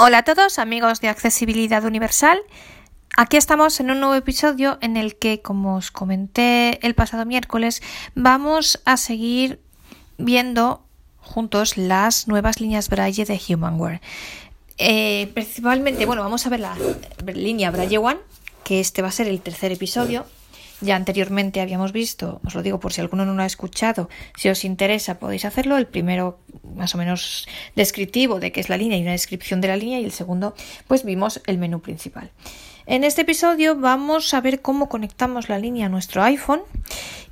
Hola a todos amigos de Accesibilidad Universal. Aquí estamos en un nuevo episodio en el que, como os comenté el pasado miércoles, vamos a seguir viendo juntos las nuevas líneas Braille de Humanware. Eh, principalmente, bueno, vamos a ver la línea Braille One, que este va a ser el tercer episodio ya anteriormente habíamos visto, os lo digo por si alguno no lo ha escuchado, si os interesa podéis hacerlo. El primero más o menos descriptivo de qué es la línea y una descripción de la línea y el segundo pues vimos el menú principal. En este episodio vamos a ver cómo conectamos la línea a nuestro iPhone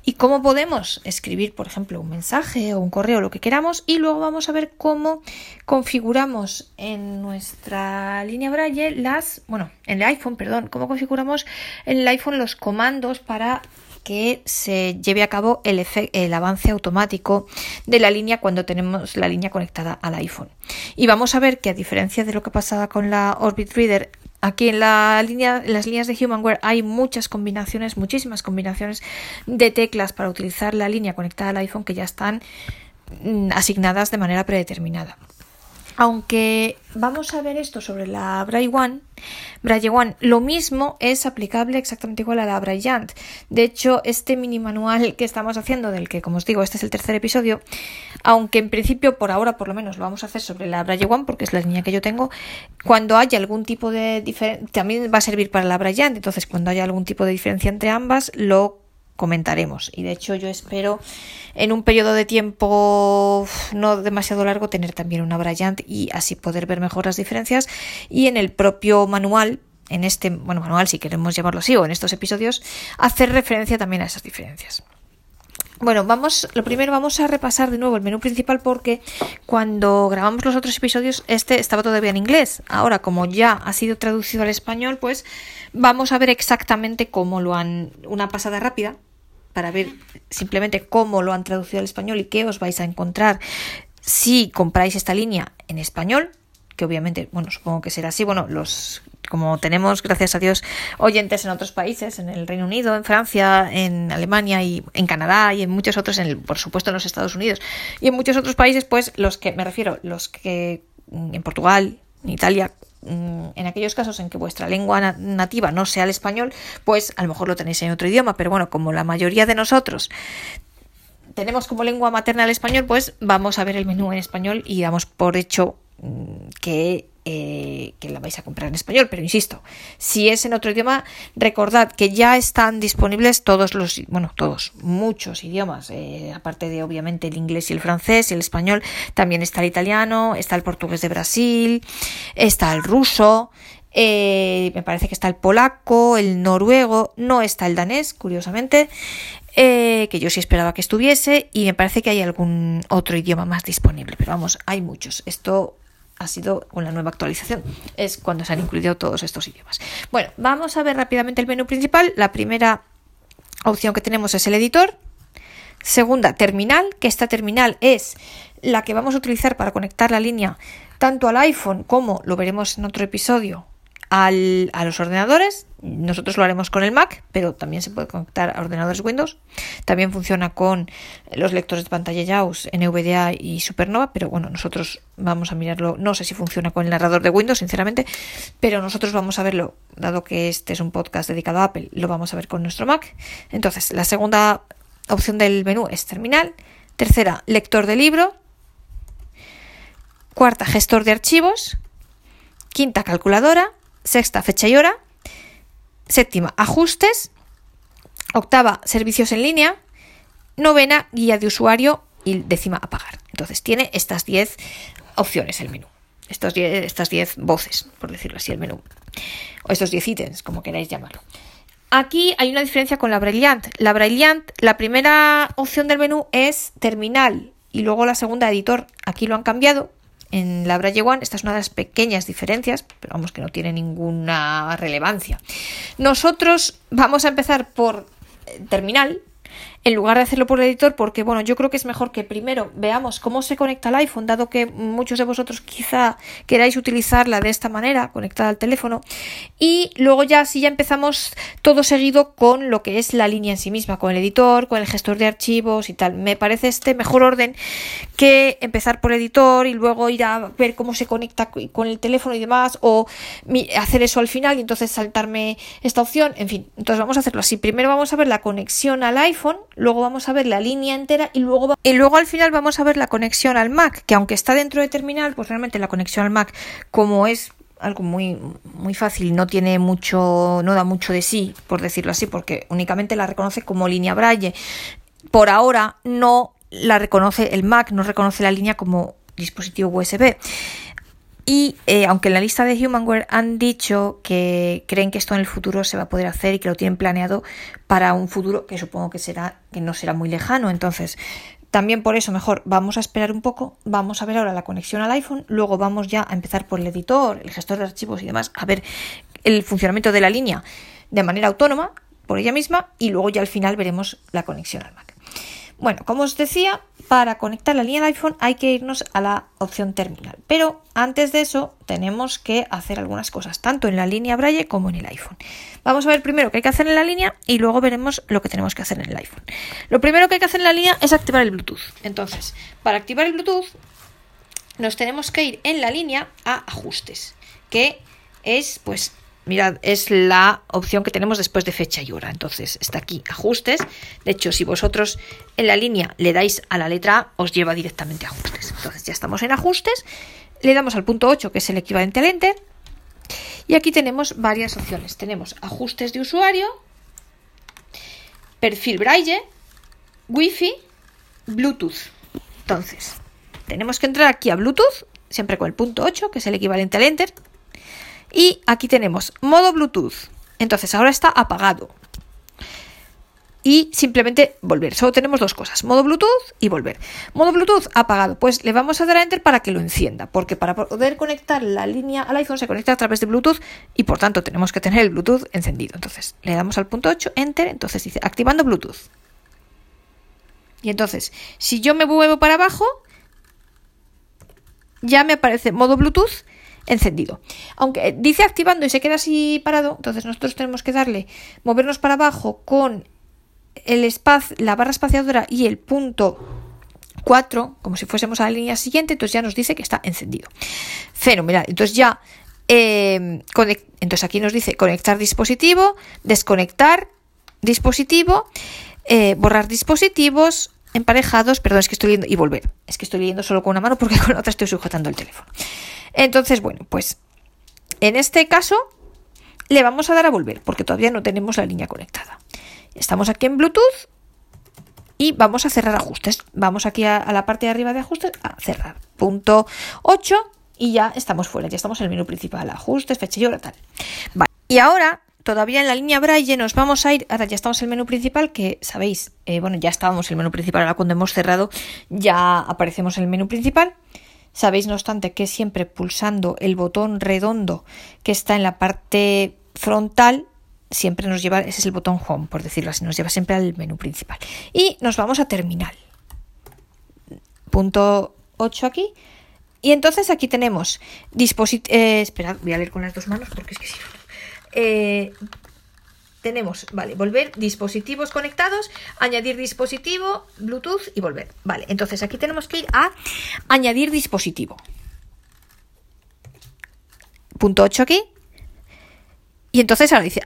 y cómo podemos escribir, por ejemplo, un mensaje o un correo, lo que queramos, y luego vamos a ver cómo configuramos en nuestra línea Braille las, bueno, en el iPhone, perdón, cómo configuramos en el iPhone los comandos para que se lleve a cabo el, avance automático de la línea cuando tenemos la línea conectada al iPhone. Y vamos a ver que a diferencia de lo que pasaba con la Orbit Reader Aquí en, la línea, en las líneas de Humanware hay muchas combinaciones, muchísimas combinaciones de teclas para utilizar la línea conectada al iPhone que ya están mm, asignadas de manera predeterminada. Aunque vamos a ver esto sobre la Braille One, Braille One, lo mismo es aplicable exactamente igual a la Braillant. De hecho, este mini manual que estamos haciendo, del que, como os digo, este es el tercer episodio, aunque en principio, por ahora por lo menos, lo vamos a hacer sobre la Braille One, porque es la línea que yo tengo, cuando haya algún tipo de diferencia, también va a servir para la Braillant, entonces cuando haya algún tipo de diferencia entre ambas, lo comentaremos. Y de hecho yo espero en un periodo de tiempo no demasiado largo tener también una Bryant y así poder ver mejor las diferencias. Y en el propio manual, en este, bueno, manual si queremos llamarlo así, o en estos episodios, hacer referencia también a esas diferencias. Bueno, vamos, lo primero vamos a repasar de nuevo el menú principal porque cuando grabamos los otros episodios este estaba todavía en inglés. Ahora, como ya ha sido traducido al español, pues vamos a ver exactamente cómo lo han, una pasada rápida para ver simplemente cómo lo han traducido al español y qué os vais a encontrar si compráis esta línea en español, que obviamente, bueno, supongo que será así, bueno, los como tenemos, gracias a Dios, oyentes en otros países, en el Reino Unido, en Francia, en Alemania y en Canadá y en muchos otros, en por supuesto en los Estados Unidos y en muchos otros países, pues los que, me refiero, los que en Portugal, en Italia, en aquellos casos en que vuestra lengua nativa no sea el español, pues a lo mejor lo tenéis en otro idioma, pero bueno, como la mayoría de nosotros tenemos como lengua materna el español, pues vamos a ver el menú en español y damos por hecho mm, que eh, que la vais a comprar en español, pero insisto, si es en otro idioma, recordad que ya están disponibles todos los, bueno, todos, muchos idiomas, eh, aparte de obviamente el inglés y el francés y el español, también está el italiano, está el portugués de Brasil, está el ruso, eh, me parece que está el polaco, el noruego, no está el danés, curiosamente, que yo sí esperaba que estuviese, y me parece que hay algún otro idioma más disponible, pero vamos, hay muchos. Esto ha sido con la nueva actualización. Es cuando se han incluido todos estos idiomas. Bueno, vamos a ver rápidamente el menú principal. La primera opción que tenemos es el editor. Segunda, terminal, que esta terminal es la que vamos a utilizar para conectar la línea tanto al iPhone como lo veremos en otro episodio al, a los ordenadores. Nosotros lo haremos con el Mac, pero también se puede conectar a ordenadores Windows. También funciona con los lectores de pantalla JAWS, NVDA y Supernova, pero bueno, nosotros vamos a mirarlo. No sé si funciona con el narrador de Windows, sinceramente, pero nosotros vamos a verlo, dado que este es un podcast dedicado a Apple, lo vamos a ver con nuestro Mac. Entonces, la segunda opción del menú es terminal. Tercera, lector de libro. Cuarta, gestor de archivos. Quinta, calculadora sexta, fecha y hora, séptima, ajustes, octava, servicios en línea, novena, guía de usuario y décima, apagar. Entonces tiene estas 10 opciones el menú, estos estas 10 voces, por decirlo así, el menú, o estos 10 ítems, como queráis llamarlo. Aquí hay una diferencia con la Brilliant. La Brilliant, la primera opción del menú es terminal y luego la segunda editor. Aquí lo han cambiado en la Braille One, esta es una de las pequeñas diferencias, pero vamos que no tiene ninguna relevancia. Nosotros vamos a empezar por eh, terminal. En lugar de hacerlo por el editor, porque bueno, yo creo que es mejor que primero veamos cómo se conecta el iPhone, dado que muchos de vosotros quizá queráis utilizarla de esta manera, conectada al teléfono, y luego ya si ya empezamos todo seguido con lo que es la línea en sí misma, con el editor, con el gestor de archivos y tal. Me parece este mejor orden que empezar por el editor y luego ir a ver cómo se conecta con el teléfono y demás, o hacer eso al final y entonces saltarme esta opción, en fin, entonces vamos a hacerlo así. Primero vamos a ver la conexión al iPhone, luego vamos a ver la línea entera y luego, y luego al final vamos a ver la conexión al Mac, que aunque está dentro de terminal, pues realmente la conexión al Mac, como es algo muy, muy fácil, no tiene mucho, no da mucho de sí, por decirlo así, porque únicamente la reconoce como línea Braille. Por ahora no la reconoce el Mac, no reconoce la línea como dispositivo USB. Y eh, aunque en la lista de Humanware han dicho que creen que esto en el futuro se va a poder hacer y que lo tienen planeado para un futuro que supongo que será que no será muy lejano, entonces también por eso mejor vamos a esperar un poco, vamos a ver ahora la conexión al iPhone, luego vamos ya a empezar por el editor, el gestor de archivos y demás, a ver el funcionamiento de la línea de manera autónoma por ella misma y luego ya al final veremos la conexión al Mac. Bueno, como os decía, para conectar la línea de iPhone hay que irnos a la opción terminal. Pero antes de eso tenemos que hacer algunas cosas, tanto en la línea Braille como en el iPhone. Vamos a ver primero qué hay que hacer en la línea y luego veremos lo que tenemos que hacer en el iPhone. Lo primero que hay que hacer en la línea es activar el Bluetooth. Entonces, para activar el Bluetooth nos tenemos que ir en la línea a ajustes, que es pues Mirad, es la opción que tenemos después de fecha y hora. Entonces está aquí ajustes. De hecho, si vosotros en la línea le dais a la letra A, os lleva directamente a ajustes. Entonces ya estamos en ajustes. Le damos al punto 8, que es el equivalente al enter. Y aquí tenemos varias opciones. Tenemos ajustes de usuario, perfil braille, wifi, bluetooth. Entonces, tenemos que entrar aquí a bluetooth, siempre con el punto 8, que es el equivalente al enter. Y aquí tenemos modo Bluetooth. Entonces ahora está apagado. Y simplemente volver. Solo tenemos dos cosas, modo Bluetooth y volver. Modo Bluetooth apagado. Pues le vamos a dar a Enter para que lo encienda. Porque para poder conectar la línea al iPhone se conecta a través de Bluetooth y por tanto tenemos que tener el Bluetooth encendido. Entonces le damos al punto 8, Enter. Entonces dice activando Bluetooth. Y entonces, si yo me muevo para abajo, ya me aparece modo Bluetooth encendido. Aunque dice activando y se queda así parado, entonces nosotros tenemos que darle, movernos para abajo con el espacio, la barra espaciadora y el punto 4, como si fuésemos a la línea siguiente, entonces ya nos dice que está encendido. Fenomenal. Entonces ya, em, entonces aquí nos dice conectar dispositivo, desconectar dispositivo, eh, borrar dispositivos, emparejados, perdón, es que estoy leyendo y volver. Es que estoy leyendo solo con una mano porque con la otra estoy sujetando el teléfono. Entonces, bueno, pues en este caso le vamos a dar a volver porque todavía no tenemos la línea conectada. Estamos aquí en Bluetooth y vamos a cerrar ajustes. Vamos aquí a, la parte de arriba de ajustes a cerrar. Punto 8 y ya estamos fuera, ya estamos en el menú principal. Ajustes, fecha y hora, tal. Y ahora todavía en la línea Braille nos vamos a ir, ahora ya estamos en el menú principal, que sabéis, eh, bueno, ya estábamos en el menú principal, ahora cuando hemos cerrado ya aparecemos en el menú principal. Sabéis, no obstante, que siempre pulsando el botón redondo que está en la parte frontal, siempre nos lleva, ese es el botón Home, por decirlo así, nos lleva siempre al menú principal. Y nos vamos a terminal. Punto 8 aquí. Y entonces aquí tenemos dispositivo. Eh, esperad, voy a leer con las dos manos porque es que si eh, tenemos, vale, volver, dispositivos conectados, añadir dispositivo, Bluetooth y volver. Vale, entonces aquí tenemos que ir a añadir dispositivo. Punto 8 aquí. Y entonces ahora dice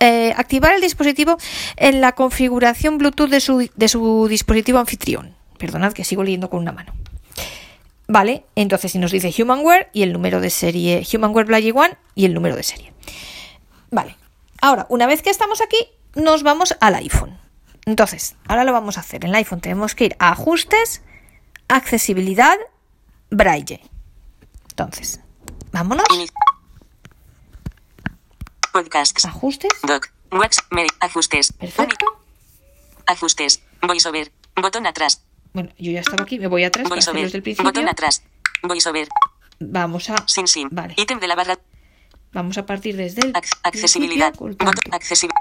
eh, activar el dispositivo en la configuración Bluetooth de su, de su dispositivo anfitrión. Perdonad que sigo leyendo con una mano. Vale, entonces si nos dice Humanware y el número de serie, Humanware Blaggy One y el número de serie. Vale. Ahora, una vez que estamos aquí, nos vamos al iPhone. Entonces, ahora lo vamos a hacer. En el iPhone tenemos que ir a ajustes, accesibilidad, braille. Entonces, vámonos. Podcasts. Ajustes. Doc. Wax. Ajustes. Perfecto. Ajustes. VoiceOver. Botón atrás. Bueno, yo ya estaba aquí, me voy atrás principio. Botón atrás. VoiceOver. Vamos a... Sin sin. Vale. Ítem de la barra. Vamos a partir desde el accesibilidad.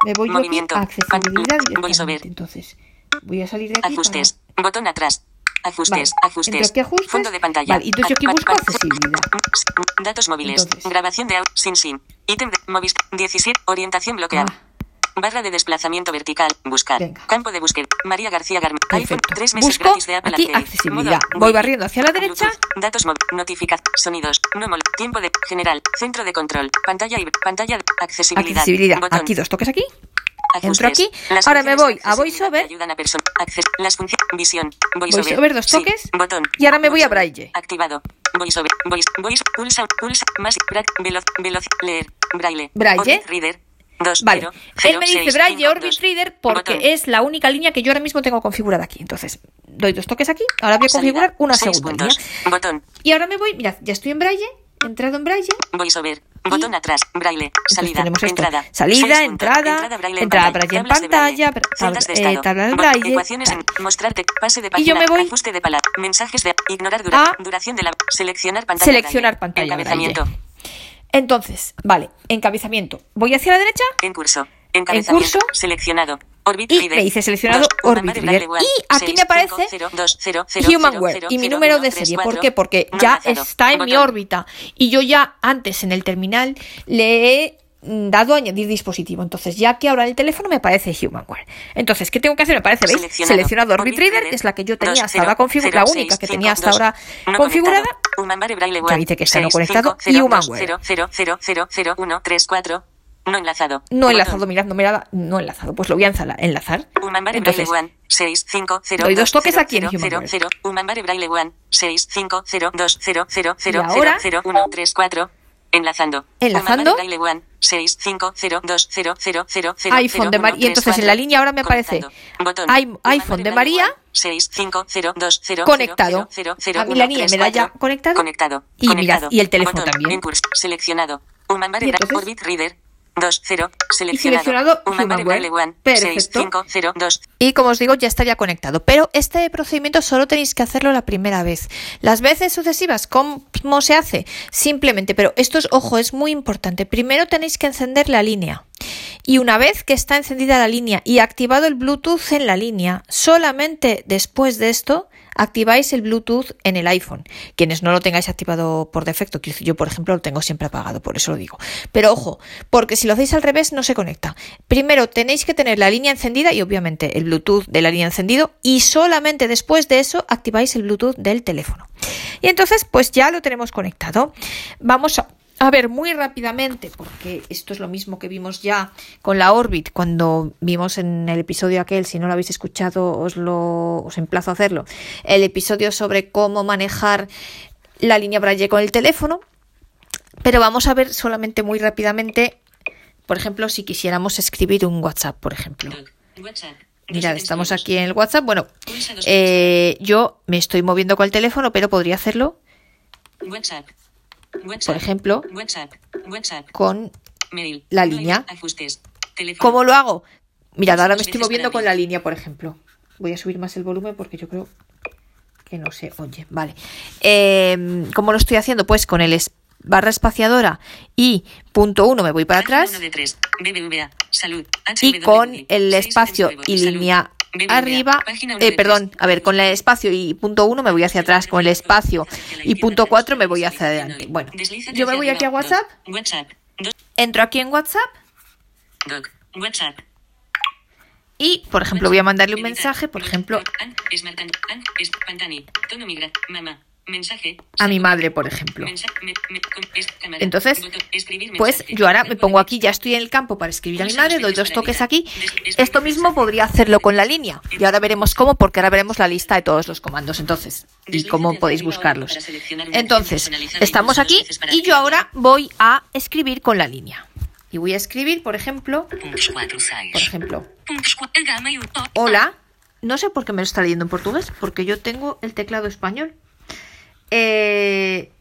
Me voy Movimiento. a accesibilidad VoiceOver. Entonces, Voy a salir de aquí. Ajustes. para- Botón atrás. Ajustes. Vale, Ajustes. aquí ajustes. Fondo de pantalla. Vale, entonces yo aquí busco accesibilidad. Datos móviles. Entonces. Grabación de audio. Sin SIM. Ítem de Movis 17. Orientación bloqueada. Ah. Barra de desplazamiento vertical. Buscar. Venga. Campo de búsqueda. María García iPhone. Perfecto. 3 meses Busco gratis de Apple aquí accesibilidad. Voy barriendo hacia la derecha. Bluetooth. Datos. Notificación. Sonidos. No Tiempo de. General. Centro de control. Pantalla y. Pantalla de. Accesibilidad. Accesibilidad. Botón. Aquí dos toques aquí. Entro aquí. Las Ahora me voy a VoiceOver. las funciones. Visión. VoiceOver. VoiceOver, dos Sí. toques. Botón. Y ahora me voy a. Braille. Activado. VoiceOver. Voice. Voice. Pulsa. Pulsa. Más. Veloz. Veloz. Leer. Braille. Braille. Reader. 2. Vale, él me dice Braille Orbit Reader porque es la única línea que yo ahora mismo tengo configurada aquí. Entonces, doy dos toques aquí. Ahora voy a configurar una segunda línea. Botón. Y ahora me voy, mirad, ya estoy en Braille, he entrado en Braille. VoiceOver. Botón atrás. Braille. Salida. Entrada. Salida, puntos. entrada, Entrada Braille en entrada pantalla. Braille en de pantalla, Braille. tab- Celdas de eh, tabla de Braille, Ecuaciones en. Mostrarte. Pase de Y página. yo me voy Ajuste de palabra. Mensajes de. Ignorar dura- a duración de la. Seleccionar pantalla. seleccionar pantalla Encabezamiento. Braille. Entonces, vale, encabezamiento. Voy hacia la derecha En curso. Encabezamiento. curso. Seleccionado. Orbit Y me dice seleccionado Dos. Orbit Reader. Y aquí me aparece cinco, cero, dos, cero, cero, Humanware cero, y mi número de serie. ¿Por qué? Porque ya está en mi órbita y yo ya antes en el terminal le he dado a añadir dispositivo. Entonces, ya que ahora el teléfono me aparece Humanware. Entonces, ¿qué tengo que hacer? Me parece, ¿veis? Seleccionado. Seleccionado Orbit Reader, que es la que yo tenía hasta ahora configurada, la única que tenía hasta ahora configurada. Ya dice que está no conectado. Y Humanware. No enlazado. No enlazado, mirad, no me da, no enlazado. Pues lo voy a enlazar. Humanware Entonces, Braille One, 6, 5, 0, doy dos toques 0, aquí en 0, 0, Humanware. 0, Humanware Braille One, 6, 5, 0, 2, 0, 0, 0, Y ahora- 0, 1, 3, 4. Enlazando. Enlazando. Humanware Braille One, 6, 5, 0, 2, 0, 0, 0, 0, iPhone de María. Y entonces en la línea ahora me aparece iPhone de María. One, 6, 5, 0, 2, 0, Conectado. 0, 0, A mí la niña me da ya conectado. Conectado. Y Conectado. y el teléfono también. Seleccionado. Orbit Reader. 2, 0, seleccionado seleccionado. Braille One, 6, Perfecto. 5, 0, 2, Y como os digo, ya estaría conectado. Pero este procedimiento solo tenéis que hacerlo la primera vez. Las veces sucesivas, ¿cómo se hace? Simplemente, pero esto es, ojo, es muy importante. Primero tenéis que encender la línea. Y una vez que está encendida la línea y activado el Bluetooth en la línea, solamente después de esto activáis el Bluetooth en el iPhone. Quienes no lo tengáis activado por defecto, yo por ejemplo lo tengo siempre apagado, por eso lo digo. Pero ojo, porque si lo hacéis al revés no se conecta. Primero tenéis que tener la línea encendida y obviamente el Bluetooth de la línea encendido y solamente después de eso activáis el Bluetooth del teléfono. Y entonces pues ya lo tenemos conectado. Vamos a a ver, muy rápidamente, porque esto es lo mismo que vimos ya con la Orbit cuando vimos en el episodio aquel, si no lo habéis escuchado os lo os emplazo a hacerlo, el episodio sobre cómo manejar la línea Braille con el teléfono, pero vamos a ver solamente muy rápidamente, por ejemplo, si quisiéramos escribir un WhatsApp, por ejemplo. WhatsApp. Mirad, estamos aquí en el WhatsApp. Bueno, eh, yo me estoy moviendo con el teléfono, pero podría hacerlo, WhatsApp. Por ejemplo, con la línea. ¿Cómo lo hago? Mirad, ahora me estoy moviendo con la línea, por ejemplo. Voy a subir más el volumen porque yo creo que no se oye. Vale. Eh, ¿Cómo lo estoy haciendo? Pues con el es- barra espaciadora y punto uno me voy para atrás y con el espacio y línea. Arriba, eh, perdón, a ver, con el espacio y punto uno me voy hacia atrás, con el espacio y punto cuatro me voy hacia adelante. Bueno, yo me voy aquí a. WhatsApp, entro aquí en WhatsApp. Y, por ejemplo, voy a mandarle un mensaje, por ejemplo, Mensaje. a mi madre, por ejemplo. Entonces, Pues yo ahora me pongo aquí, ya estoy en el campo para escribir a mi madre, doy dos toques aquí. Esto mismo podría hacerlo con la línea. Y ahora veremos cómo, porque ahora veremos la lista de todos los comandos entonces y cómo podéis buscarlos. Entonces, estamos aquí y yo ahora voy a escribir con la línea. Y voy a escribir, por ejemplo, por ejemplo, hola. No sé por qué me lo está leyendo en portugués, porque yo tengo el teclado español. Eh,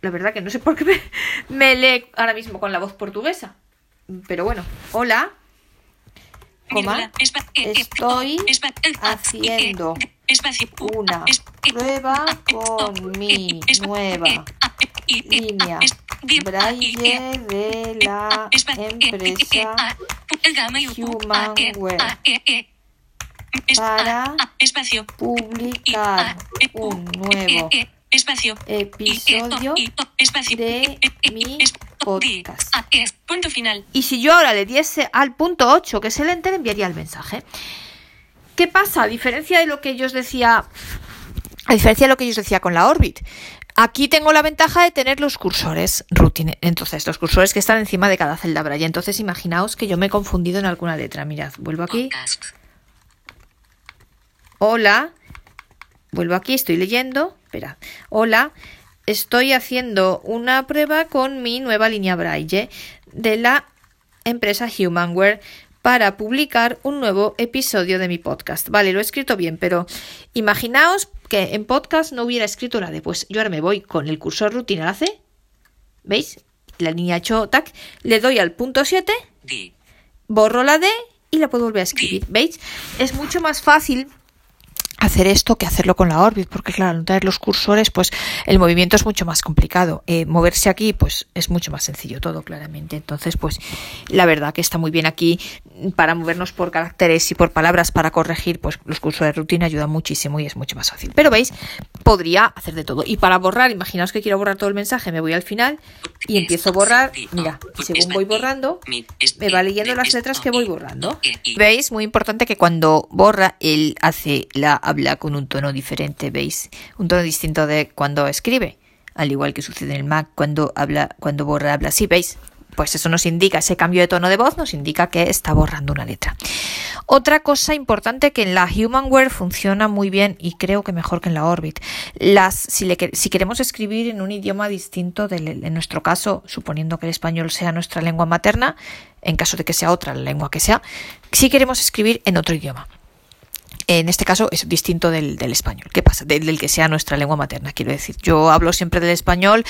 la verdad que no sé por qué me, me lee ahora mismo con la voz portuguesa. Pero bueno, hola. Coma, estoy haciendo una prueba con mi nueva línea Braille de la empresa Humanware. para publicar un nuevo espacio episodio espacio de mi podcast. punto final. Y si yo ahora le diese al punto 8, que es el enter, enviaría el mensaje. ¿Qué pasa? A diferencia de lo que yo os decía, a diferencia de lo que yo os decía con la Orbit, Aquí tengo la ventaja de tener los cursores routine. Entonces, los cursores que están encima de cada celda Braille. Entonces, imaginaos que yo me he confundido en alguna letra. Mirad, vuelvo aquí. Hola. Vuelvo aquí, estoy leyendo. Espera. Hola. Estoy haciendo una prueba con mi nueva línea Braille de la empresa Humanware para publicar un nuevo episodio de mi podcast. Vale, lo he escrito bien, pero imaginaos que en podcast no hubiera escrito la de, pues yo ahora me voy con el cursor rutina la C, ¿veis? La línea hecho tac, le doy al punto 7, borro la D y la puedo volver a escribir, ¿veis? Es mucho más fácil hacer esto que hacerlo con la Orbit, porque claro, al tener los cursores, pues el movimiento es mucho más complicado. Eh, moverse aquí, pues es mucho más sencillo todo, claramente. Entonces, pues la verdad que está muy bien aquí para movernos por caracteres y por palabras para corregir, pues los cursos de rutina ayudan muchísimo y es mucho más fácil. Pero veis, podría hacer de todo. Y para borrar, imaginaos que quiero borrar todo el mensaje, me voy al final y empiezo a borrar. Mira, según voy borrando, me va leyendo las letras que voy borrando. ¿Veis? Muy importante que cuando borra, él hace la habla con un tono diferente, ¿veis? Un tono distinto de cuando escribe, al igual que sucede en el Mac cuando habla, cuando borra habla así, ¿veis? Pues eso nos indica, ese cambio de tono de voz nos indica que está borrando una letra. Otra cosa importante que en la Humanware funciona muy bien y creo que mejor que en la Orbit. Las, si, queremos escribir en un idioma distinto, del, en nuestro caso, suponiendo que el español sea nuestra lengua materna, en caso de que sea otra la lengua que sea, si queremos escribir en otro idioma en este caso es distinto del, español. ¿Qué pasa? Del, que sea nuestra lengua materna, quiero decir. Yo hablo siempre del español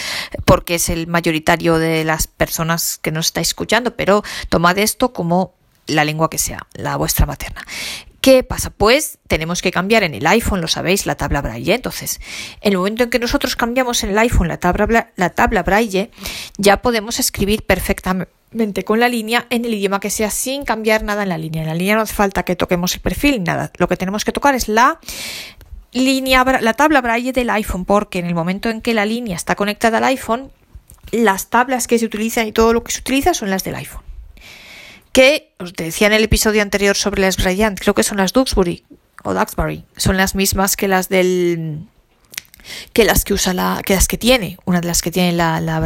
porque es el mayoritario de las personas que nos estáis escuchando, pero tomad esto como la lengua que sea, la vuestra materna. ¿Qué pasa? Pues tenemos que cambiar en el iPhone, lo sabéis, la tabla braille. Entonces, en el momento en que nosotros cambiamos en el iPhone la tabla, la tabla braille, ya podemos escribir perfectamente con la línea en el idioma que sea sin cambiar nada en la línea. En la línea no hace falta que toquemos el perfil, nada. Lo que tenemos que tocar es la línea, la tabla braille del iPhone, porque en el momento en que la línea está conectada al iPhone, las tablas que se utilizan y todo lo que se utiliza son las del iPhone. Que os decía en el episodio anterior sobre las Bryant, creo que son las Duxbury o Duxbury, son las mismas que las del que las que usa la, que las que tiene, una de las que tiene la, la,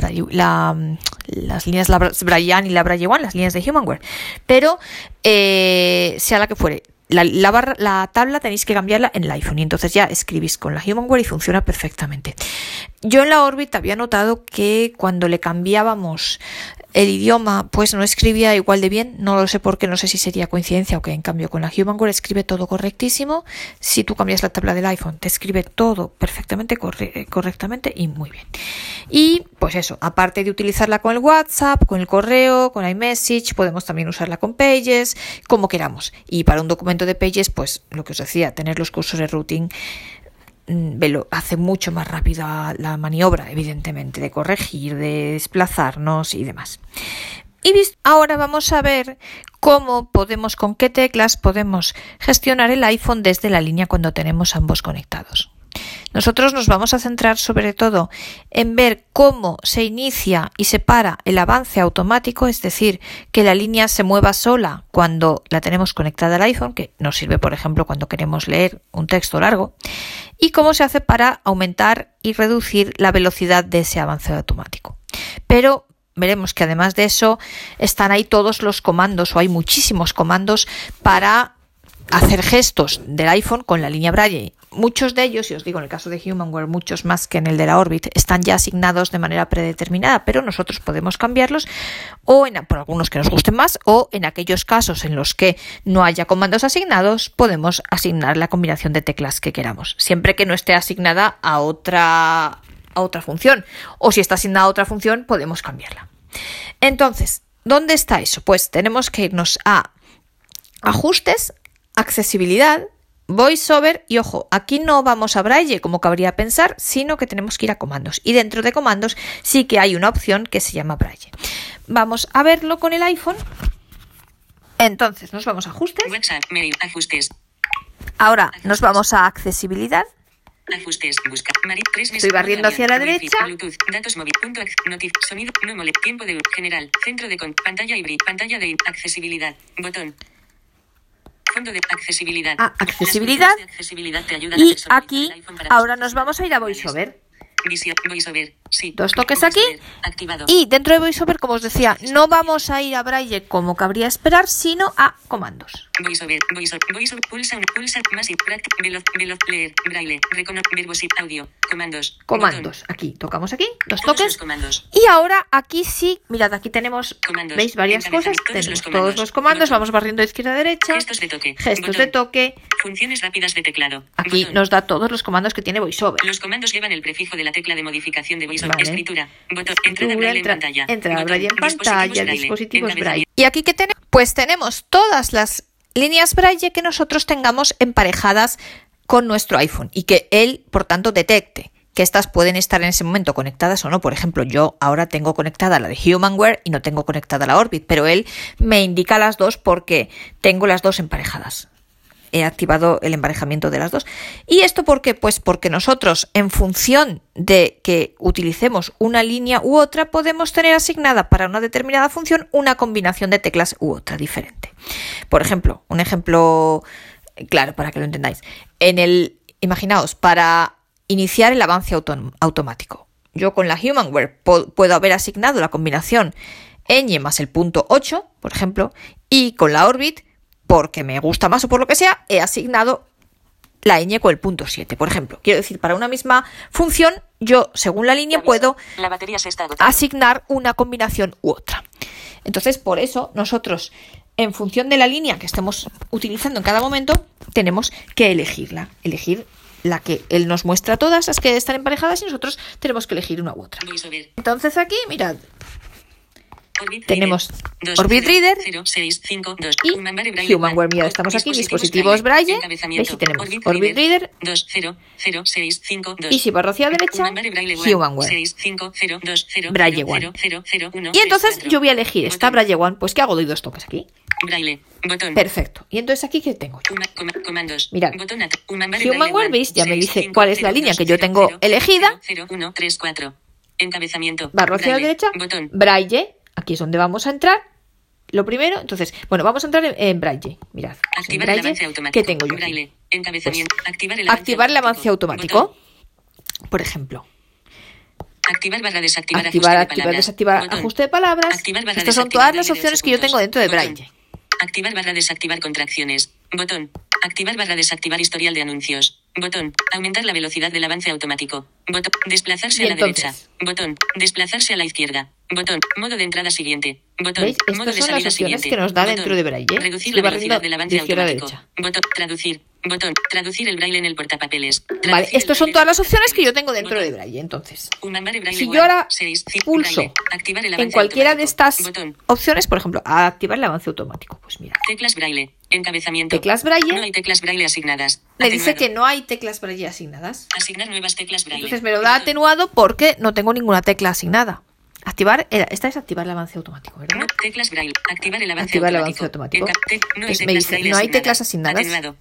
las líneas la Brian y la Braille One, las líneas de Humanware. Pero eh, sea la que fuere, la, la, la, tabla tenéis que cambiarla en el iPhone y entonces ya escribís con la Humanware y funciona perfectamente. Yo en la Orbit había notado que cuando le cambiábamos el idioma pues no escribía igual de bien, no lo sé por qué, no sé si sería coincidencia o que en cambio con la Humanware escribe todo correctísimo, si tú cambias la tabla del iPhone te escribe todo perfectamente, correctamente y muy bien. Y pues eso, aparte de utilizarla con el WhatsApp, con el correo, con iMessage, podemos también usarla con Pages, como queramos. Y para un documento de Pages, pues lo que os decía, tener los cursos de routing Mm, hace mucho más rápida la maniobra, evidentemente, de corregir, de desplazarnos y demás. Y ahora vamos a ver cómo podemos, con qué teclas podemos gestionar el iPhone desde la línea cuando tenemos ambos conectados. Nosotros nos vamos a centrar sobre todo en ver cómo se inicia y se para el avance automático, es decir, que la línea se mueva sola cuando la tenemos conectada al iPhone, que nos sirve por ejemplo cuando queremos leer un texto largo, y cómo se hace para aumentar y reducir la velocidad de ese avance automático. Pero veremos que además de eso están ahí todos los comandos o hay muchísimos comandos para hacer gestos del iPhone con la línea Braille. Muchos de ellos, y os digo en el caso de Humanware, muchos más que en el de la Orbit, están ya asignados de manera predeterminada, pero nosotros podemos cambiarlos o en, por algunos que nos gusten más o en aquellos casos en los que no haya comandos asignados, podemos asignar la combinación de teclas que queramos, siempre que no esté asignada a otra, a otra función. O si está asignada a otra función, podemos cambiarla. Entonces, ¿dónde está eso? Pues tenemos que irnos a ajustes, accesibilidad, voiceover y ojo, aquí no vamos a braille como cabría pensar, sino que tenemos que ir a comandos y dentro de comandos sí que hay una opción que se llama braille. Vamos a verlo con el iPhone. Entonces nos vamos a ajustes. ajustes. Ahora nos vamos a accesibilidad. Ajustes, busca. Mari, tres Estoy barriendo hacia la derecha. Bluetooth, datos móvil, punto, notif, sonido, no mole, tiempo de general, centro de con, pantalla híbrida, pantalla de accesibilidad, botón. Fondo de accesibilidad. Ah, accesibilidad. Accesibilidad te ayudan a Y aquí, ahora nos vamos a ir a VoiceOver. Voiceover, sí. Dos toques aquí. Activado. Y dentro de VoiceOver, como os decía, no vamos a ir a Braille como cabría esperar, sino a comandos. VoiceOver, VoiceOver, VoiceOver, pulsa, un- pulsa, más, y práct- veloz, veloz, leer, braille, recono, verbos y audio, comandos. Comandos. botón. Aquí, tocamos aquí, dos Todos toques. comandos. Y ahora aquí sí, mirad, aquí tenemos, Comandos. ¿veis? Varias cosas. todos Tenemos los todos comandos. los comandos, Botón. vamos barriendo de izquierda a derecha. Gestos de toque. Gestos Botón. de toque. Funciones rápidas de teclado. Aquí nos da todos los comandos que tiene VoiceOver. Los comandos llevan el prefijo de la tecla de modificación de VoiceOver. Vale. Escritura. Botón. Entrada braille entra- en pantalla. entrada Botón. braille en Dispositivos pantalla, braille. dispositivos braille. ¿Y aquí qué tenemos? Pues tenemos todas las líneas braille que nosotros tengamos emparejadas con nuestro iPhone y que él, por tanto, detecte que estas pueden estar en ese momento conectadas o no. Por ejemplo, yo ahora tengo conectada la de Humanware y no tengo conectada la Orbit, pero él me indica las dos porque tengo las dos emparejadas he activado el emparejamiento de las dos. ¿Y esto por qué? Pues porque nosotros, en función de que utilicemos una línea u otra, podemos tener asignada para una determinada función una combinación de teclas u otra diferente. Por ejemplo, un ejemplo claro para que lo entendáis. En el, imaginaos, para iniciar el avance autom- automático. Yo con la Humanware puedo haber asignado la combinación ñ más el punto 8, por ejemplo, y con la Orbit porque me gusta más o por lo que sea, he asignado la ñ con el punto 7, por ejemplo. Quiero decir, para una misma función, yo, según la línea, puedo La batería se está asignar una combinación u otra. Entonces, por eso, nosotros, en función de la línea que estemos utilizando en cada momento, tenemos que elegirla. Elegir la que él nos muestra todas, las que están emparejadas, y nosotros tenemos que elegir una u otra. Entonces aquí, mirad, Orbit Tenemos. Orbit Reader 0, 6, 5, 2, y Humanware. Mira, estamos aquí, Dispositivos Braille. Y tenemos Orbit Reader. 2, 0, 0, 6, 5, 2. Y si barro hacia la derecha, Humanware Braille One. Humanware. 6, 5, 0, 2, 0, Braille 0, One. 0, 0, 1, Y entonces 3, 4. yo voy a elegir esta. Braille One. Pues ¿qué hago? Doy dos toques aquí. Braille. Botón. Perfecto. Y entonces aquí, ¿qué tengo yo? Mirad. Humanware. ¿veis? Ya me 6, dice 5, cuál es la 0, línea 2, que yo 0, tengo 0, elegida. 0, 1, 3, 4. Encabezamiento. Barro hacia la derecha. Braille. Aquí es donde vamos a entrar. Lo primero, entonces, bueno, vamos a entrar en, en Braille. Mirad. pues en Activar el avance automático. ¿qué tengo yo? aquí? Braille. Encabezamiento. Pues, activar el avance activar el avance automático. Por ejemplo, Activar barra desactivar activar, ajuste de activar, desactivar Botón. ajuste de palabras. Activar barra Estas son todas las opciones que yo tengo dentro de Botón. Braille. Activar barra desactivar contracciones. Botón. Activar barra desactivar historial de anuncios. Botón. Aumentar la velocidad del avance automático. Botón. Desplazarse a la derecha. Botón. Desplazarse a la izquierda. Botón. Modo de entrada siguiente. Botón. ¿Veis? Estas Modo de son las salida siguiente. que nos da Botón. dentro de Braille. Reducir Estoy la velocidad del avance de automático. Botón. Traducir. Botón. Traducir el braille en el portapapeles. Vale, Traducir estas son todas las opciones que yo tengo dentro de. Braille. Entonces, si yo ahora pulso en cualquiera de estas opciones, por ejemplo, activar el avance automático, pues mira, Teclas Braille. Encabezamiento. Teclas Braille. No hay teclas Braille asignadas. me dice que no hay teclas Braille asignadas. Asignar nuevas teclas Braille. Entonces me lo da atenuado porque no tengo ninguna tecla asignada. Activar, el- esta es activar el avance automático, ¿verdad? No, teclas Braille. Activar el avance Activar el automático. avance automático. Enca- te- no hay Es- me teclas dice, Braille no hay asignadas. teclas asignadas. Atenuado.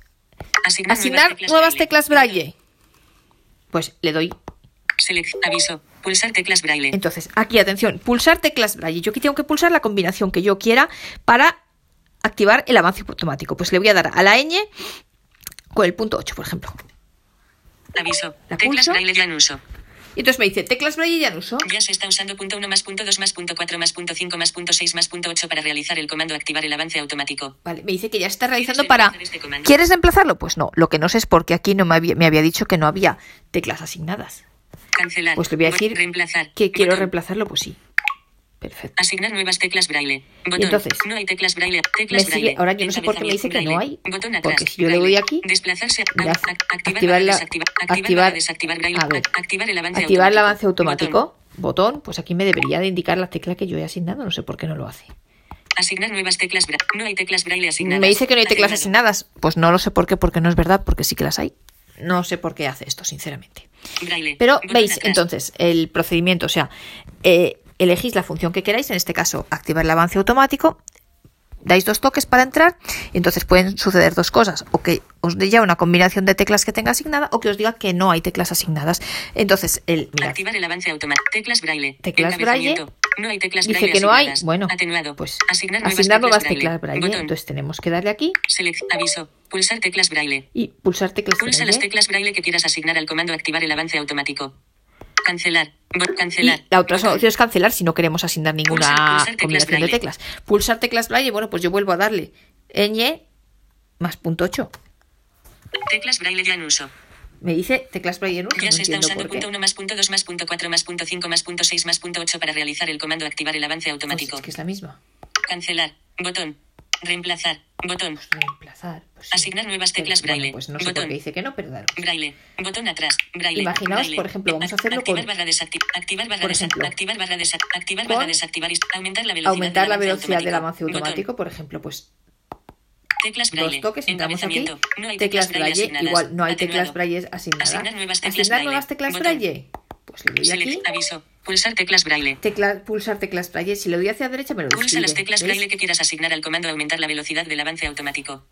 Asignar, nuevas teclas Braille. Pues le doy. Selec- aviso. Pulsar teclas Braille. Entonces, aquí, atención, pulsar teclas Braille. Yo aquí tengo que pulsar la combinación que yo quiera para activar el avance automático. Pues le voy a dar a la ñ con el punto 8, por ejemplo. Aviso. La Teclas. Braille ya en uso. Y entonces me dice, teclas Braille ya no uso. Ya se está usando punto 1 más punto 2 más punto 4 más punto 5 más punto 6 más punto 8 para realizar el comando activar el avance automático. Vale, me dice que ya está realizando ¿Quieres para... este? ¿Quieres reemplazarlo? Pues no, lo que no sé es porque aquí no me había, me había dicho que no había teclas asignadas. Cancelar. Pues le voy a decir Reemplazar. que quiero Botón. reemplazarlo, pues sí. Perfecto. Asignar nuevas teclas Braille. Botón. entonces, no hay teclas Braille. Teclas Braille. ahora yo no sé por qué me dice que no hay. Botón atrás. porque si yo le doy aquí, Desplazarse. a- mirad, a- activar, la- desactivar, activar, activar- desactivar Braille. a ver, Ac- activar el avance Activar el avance automático. automático. Botón. pues aquí me debería de indicar la tecla que yo he asignado, no sé por qué no lo hace. Asignar nuevas teclas Braille. No hay teclas Braille asignadas. Me dice que no hay teclas Asignado. asignadas. Pues no lo sé por qué, porque no es verdad, porque sí que las hay. No sé por qué hace esto, sinceramente. Braille. Pero Botón veis, atrás. entonces, el procedimiento, o sea, eh, elegís la función que queráis, en este caso, activar el avance automático, dais dos toques para entrar y entonces pueden suceder dos cosas, o que os diga una combinación de teclas que tenga asignada o que os diga que no hay teclas asignadas. Entonces, el activar el avance automático, teclas braille, teclas braille no hay teclas dice que no hay, bueno, atenuado. pues asignar nuevas, teclas, braille. Entonces tenemos que darle aquí. Select, aviso, pulsar teclas braille. Y pulsar teclas Pulsa las teclas braille que quieras asignar al comando activar el avance automático. Cancelar. Cancelar. la otra opción es cancelar si no queremos asignar ninguna combinación de teclas. Pulsar teclas braille, bueno, pues yo vuelvo a darle ñ más punto 8. Teclas braille ya en uso. Me dice teclas braille en uso. Ya se está usando punto 1 más punto 2 más punto 4 más punto 5 más punto 6 más punto 8 para realizar el comando activar el avance automático. Pues es que es la misma. Cancelar. Botón. Reemplazar. Botón. Reemplazar. Pues Asignar nuevas pues teclas braille. pues no sé botón. por qué dice que no, pero daros. Braille. Botón atrás. Braille. Imaginaos, braille. por ejemplo, vamos a hacerlo activar con... Barra activar barra por ejemplo, Activar barra desactivar. Activar barra desactivar. Aumentar la velocidad, aumentar del, la avance velocidad del automático. avance automático, Botón. por ejemplo, pues Teclas braille. dos toques, entramos aquí. No hay teclas braille braille, asignadas. igual no hay Atenuado. teclas braille asignadas. Asignar nuevas teclas Asignar braille. nuevas teclas braille. Pues le doy aquí, Aviso. Pulsar teclas braille. tecla, pulsar teclas braille, si le doy hacia derecha me lo Pulsa escribe, las teclas braille que quieras asignar al comando aumentar la velocidad del avance automático.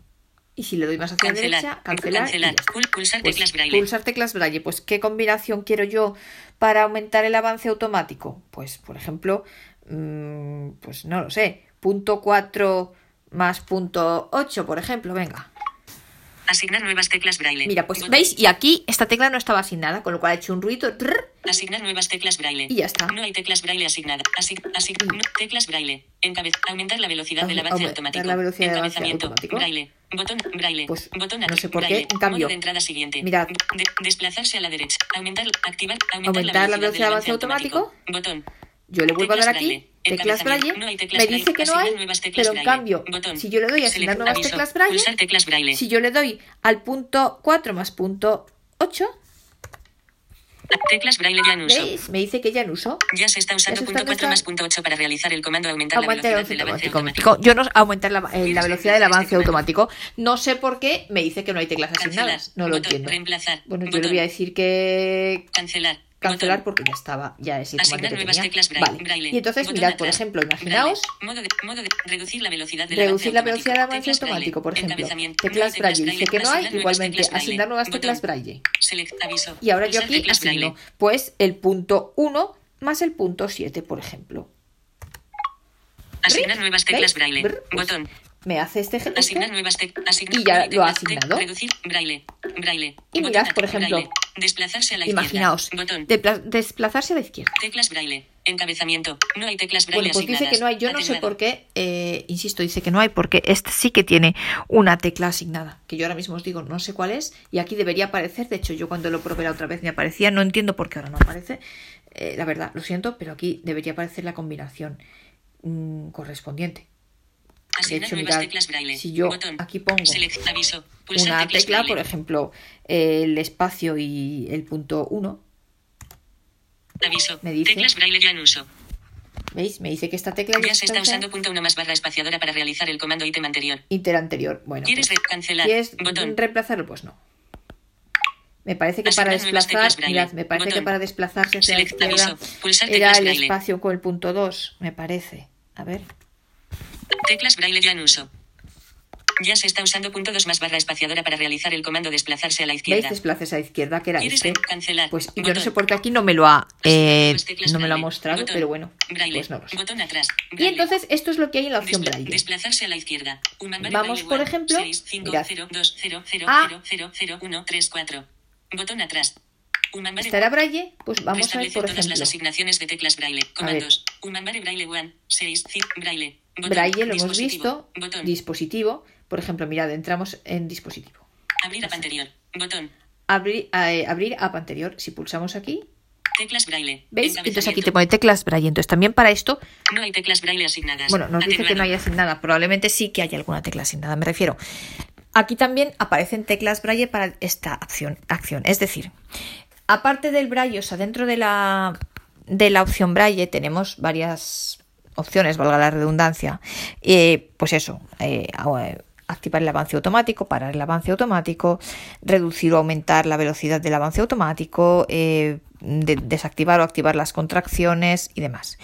Y si le doy más hacia Cancelar. derecha, cancelar. Pul- pulsar Pues, teclas braille. Pulsar teclas braille. Pues, ¿qué combinación quiero yo para aumentar el avance automático? Pues, por ejemplo, mm, pues no lo sé, punto 4 más punto 8, por ejemplo, venga. Asignar nuevas teclas braille. Mira, pues veis, y aquí esta tecla no estaba asignada, con lo cual ha hecho un ruido trrr, Asignar nuevas teclas braille. y ya está. No hay teclas braille asignadas. Asig asig no, teclas braille. Encabez aumentar la velocidad del avance la automático. velocidad del avance Encabezamiento. automático. Braille. Botón braille. Pues, Botón no sé por qué, braille. en cambio, de entrada siguiente. mirad. De- desplazarse a la derecha. Aumentar, activar, aumentar, Aumentar la velocidad del avance automático. Botón. Yo le vuelvo a Teclas dar aquí, braille. Teclas braille, me dice que no hay, pero en cambio, si yo le doy a asignar nuevas teclas braille, si yo le doy al punto 4 más punto 8, Teclas braille ya en uso. ¿veis? Me dice que ya en uso. Ya se está usando punto está 4 usando- más punto 8 para realizar el comando aumentar la Aumentar el velocidad avance del avance automático. automático. Yo no aumentar la, eh, la velocidad del avance automático. No sé por qué me dice que no hay teclas asignadas. No lo Botón. entiendo. Reemplazar. Bueno, yo Botón. le voy a decir que Cancelar. Cancelar porque ya estaba, ya es comando que tenía. teclas braille. Vale. braille. Y entonces, Botón mirad, por ejemplo, imaginaos Braille. Modo de, modo de reducir la velocidad del reducir la avance automático, por ejemplo. Teclas braille. Dice que no hay, igualmente asignar nuevas Botón. teclas braille. Select aviso. Y ahora yo aquí asigno, braille. pues, el punto 1 más el punto 7, por ejemplo. Asignar nuevas teclas ¿Veis? braille. Brr, pues, Botón. Me hace este teclas. Y ya lo ha asignado. Reducir braille. Braille. Y mirad, por ejemplo, braille. Desplazarse a la izquierda. Imaginaos, Botón. desplazarse a la izquierda. Teclas braille. Encabezamiento. No hay teclas braille Bueno, pues dice que no hay. Yo no sé por qué, eh, insisto, dice que no hay, porque este sí que tiene una tecla asignada, que yo ahora mismo os digo, no sé cuál es, y aquí debería aparecer. De hecho, yo cuando lo probé la otra vez me aparecía, no entiendo por qué ahora no aparece. Eh, la verdad, lo siento, pero aquí debería aparecer la combinación mm, correspondiente. De hecho, mirad, si yo aquí pongo una tecla, por ejemplo, el espacio y el punto 1, Aviso. me dice- Teclas braille ya en uso. ¿veis? Me dice que esta tecla Ya se está usando punto una más barra espaciadora para realizar el comando ítem anterior. inter anterior. Bueno, ¿Quieres pues, cancelar? ¿Quieres Botón. reemplazarlo? Pues no. Me parece que para Asignar nuevas desplazar, mirad, me parece que Botón. para desplazarse hacia la izquierda era el espacio con el punto 2, me parece. A ver, Teclas braille ya en uso. Ya se está usando punto 2 más barra espaciadora para realizar el comando desplazarse a la ¿veis? izquierda. Desplaces a la izquierda, que era ¿Quieres este. cancelar? Pues y yo no Botón. sé por qué aquí no me lo ha, eh, no me lo ha mostrado, Botón. pero bueno, Braille. pues no lo sé. Botón atrás. Y entonces esto es lo que hay en la opción braille. Desplazarse a la izquierda. Vamos, por ejemplo, seis, cinco, mirad. cero, dos, cero, cero, Ah. cero, cero, cero, uno, tres, cuatro. Botón atrás. Human Esta era braille, pues vamos a ver, por todas las ejemplo, asignaciones de teclas braille. Comandos. Braille 1, 6, 5, braille. Braille lo hemos visto, Botón. dispositivo, por ejemplo, mirad, entramos en dispositivo. Abrir app anterior. Botón. Abrir, eh, abrir app anterior, si pulsamos aquí, Teclas braille. ¿veis? Entonces aquí te pone teclas braille. Entonces también para esto, No hay teclas braille asignadas. bueno, nos dice que no hay asignada. Probablemente sí que haya alguna tecla asignada, me refiero. Aquí también aparecen teclas braille para esta acción. acción. Es decir, aparte del braille, o sea, dentro de la, de la opción braille tenemos varias opciones, valga la redundancia. Eh, pues eso, eh, a- activar el avance automático, parar el avance automático, reducir o aumentar la velocidad del avance automático, eh, de- desactivar o activar las contracciones y demás.